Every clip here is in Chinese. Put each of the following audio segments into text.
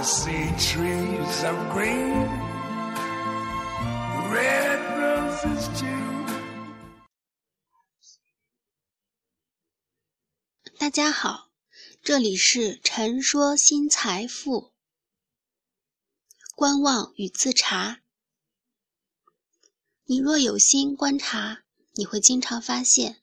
See trees of green, red roses too. 大家好，这里是陈说新财富。观望与自查。你若有心观察，你会经常发现，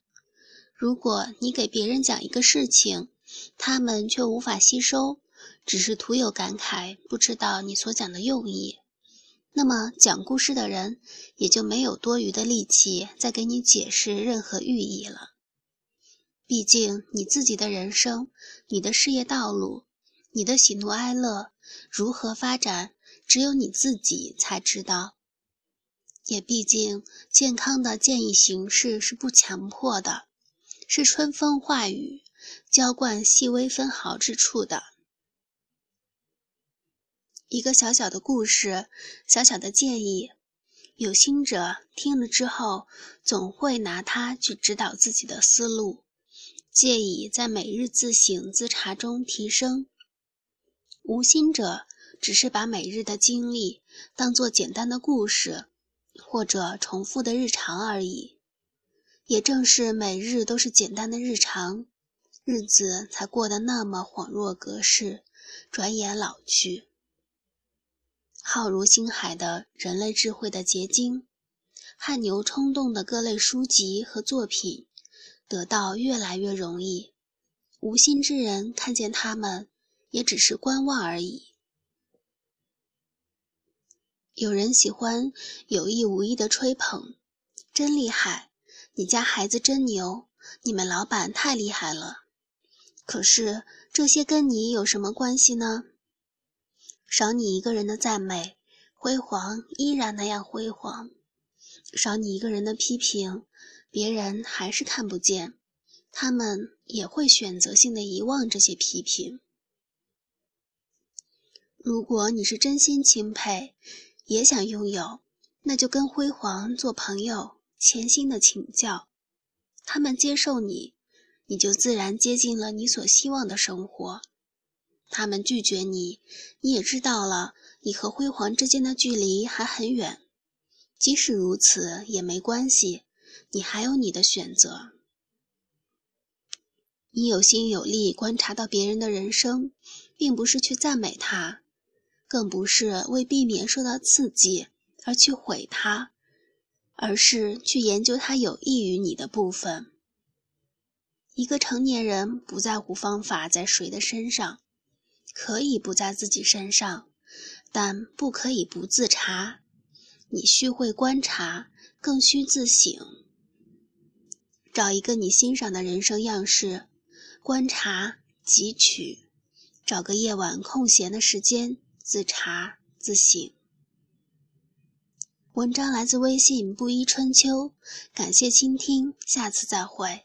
如果你给别人讲一个事情，他们却无法吸收，只是徒有感慨，不知道你所讲的用意，那么讲故事的人也就没有多余的力气再给你解释任何寓意了。毕竟你自己的人生、你的事业道路、你的喜怒哀乐如何发展，只有你自己才知道。也毕竟健康的建议形式是不强迫的，是春风化雨，浇灌细微分毫之处的。一个小小的故事，小小的建议，有心者听了之后，总会拿它去指导自己的思路。借以在每日自省自查中提升。无心者只是把每日的经历当作简单的故事，或者重复的日常而已。也正是每日都是简单的日常，日子才过得那么恍若隔世，转眼老去。浩如星海的人类智慧的结晶，汗牛充栋的各类书籍和作品。得到越来越容易，无心之人看见他们，也只是观望而已。有人喜欢有意无意的吹捧，真厉害！你家孩子真牛！你们老板太厉害了！可是这些跟你有什么关系呢？少你一个人的赞美，辉煌依然那样辉煌；少你一个人的批评。别人还是看不见，他们也会选择性的遗忘这些批评。如果你是真心钦佩，也想拥有，那就跟辉煌做朋友，潜心的请教。他们接受你，你就自然接近了你所希望的生活；他们拒绝你，你也知道了你和辉煌之间的距离还很远。即使如此，也没关系。你还有你的选择。你有心有力观察到别人的人生，并不是去赞美他，更不是为避免受到刺激而去毁他，而是去研究他有益于你的部分。一个成年人不在乎方法在谁的身上，可以不在自己身上，但不可以不自查。你需会观察，更需自省。找一个你欣赏的人生样式，观察汲取，找个夜晚空闲的时间自查自省。文章来自微信布衣春秋，感谢倾听，下次再会。